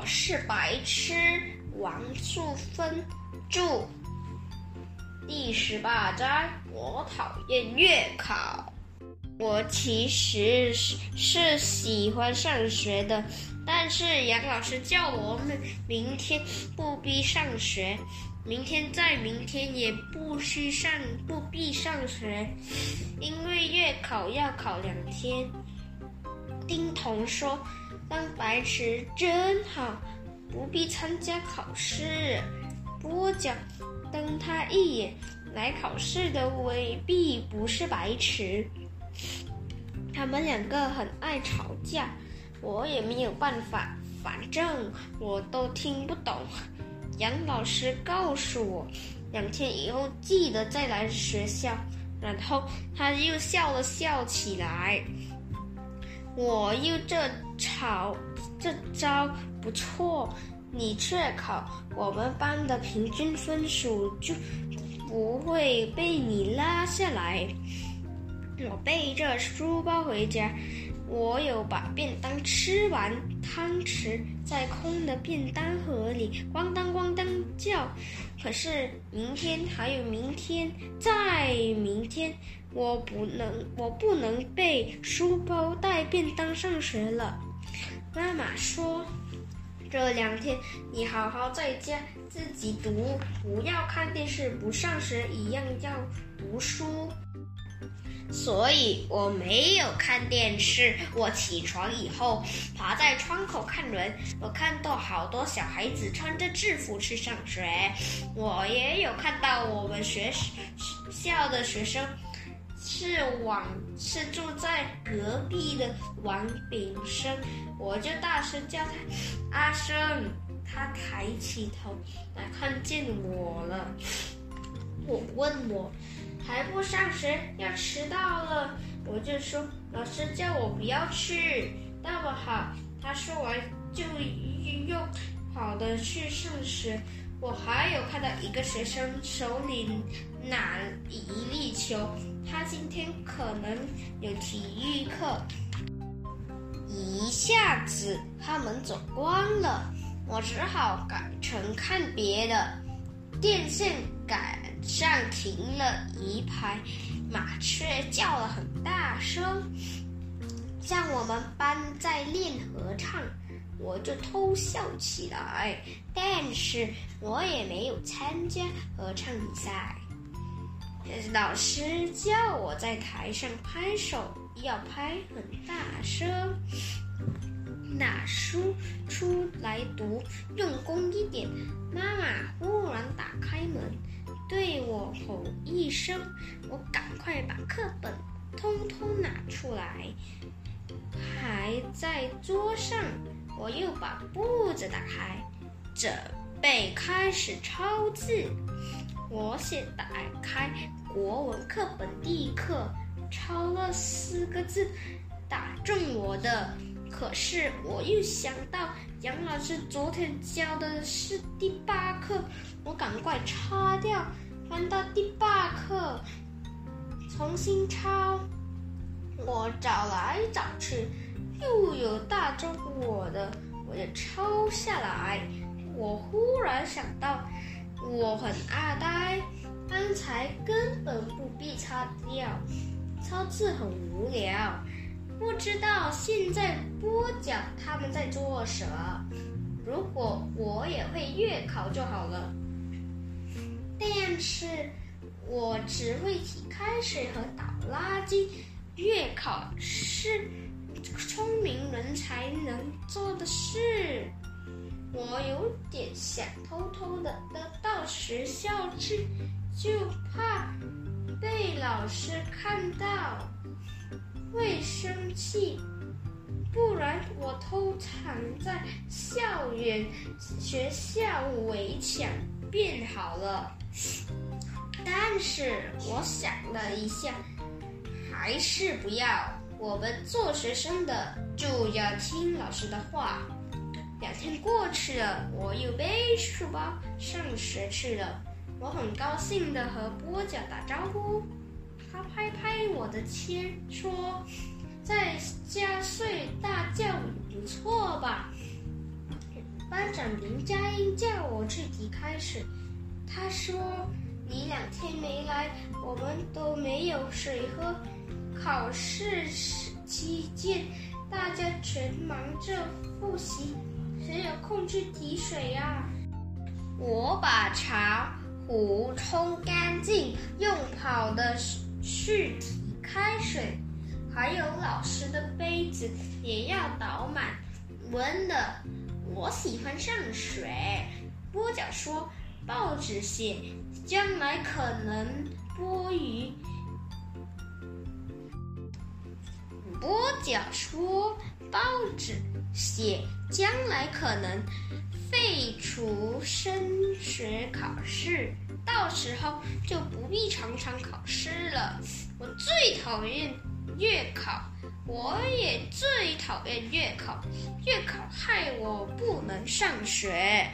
我是白痴。王素芬著。第十八章，我讨厌月考。我其实是是喜欢上学的，但是杨老师叫我们明天不必上学，明天再明天也不需上不必上学，因为月考要考两天。丁童说：“当白痴真好，不必参加考试。”波讲。瞪他一眼，来考试的未必不是白痴。他们两个很爱吵架，我也没有办法，反正我都听不懂。杨老师告诉我，两天以后记得再来学校。然后他又笑了笑起来。我又这吵，这招不错。你却考，我们班的平均分数就不会被你拉下来。我背着书包回家，我有把便当吃完，汤匙在空的便当盒里咣当咣当叫。可是明天还有明天，再明天，我不能，我不能背书包带便当上学了。妈妈说。这两天你好好在家自己读，不要看电视，不上学一样要读书。所以我没有看电视。我起床以后爬在窗口看人，我看到好多小孩子穿着制服去上学。我也有看到我们学校的学生。是王，是住在隔壁的王炳生，我就大声叫他阿生，他抬起头来看见我了。我问我还不上学，要迟到了，我就说老师叫我不要去，那么好。他说完就又跑的去上学。我还有看到一个学生手里拿一粒球。他今天可能有体育课，一下子他们走光了，我只好改成看别的。电线杆上停了一排马雀，叫了很大声，像我们班在练合唱，我就偷笑起来。但是我也没有参加合唱比赛。老师叫我在台上拍手，要拍很大声，拿书出来读，用功一点。妈妈忽然打开门，对我吼一声，我赶快把课本通通拿出来，还在桌上。我又把簿子打开，准备开始抄字。我先打开国文课本第一课，抄了四个字，打中我的。可是我又想到杨老师昨天教的是第八课，我赶快擦掉，翻到第八课，重新抄。我找来找去，又有打中我的，我就抄下来。我忽然想到。我很阿呆，刚才根本不必擦掉，抄字很无聊，不知道现在播讲他们在做什么。如果我也会月考就好了，但是我只会提开水和倒垃圾。月考是聪明人才能做的事。我有点想偷偷的的到学校去，就怕被老师看到会生气，不然我偷藏在校园学校围墙便好了。但是我想了一下，还是不要。我们做学生的就要听老师的话。过去了，我又背书包上学去了。我很高兴的和波角打招呼，他拍拍我的肩说：“在家睡大觉不错吧？”班长林佳音叫我去提开水，他说你两天没来，我们都没有水喝。考试期间，大家全忙着复习，谁有空去提水呀？我把茶壶冲干净，用跑的去提开水，还有老师的杯子也要倒满。温的，我喜欢上水。波角说：“报纸写将来可能播鱼。”波角说：“报纸写将来可能废除升学考试，到时候就不必常常考试了。”我最讨厌月考，我也最讨厌月考，月考害我不能上学。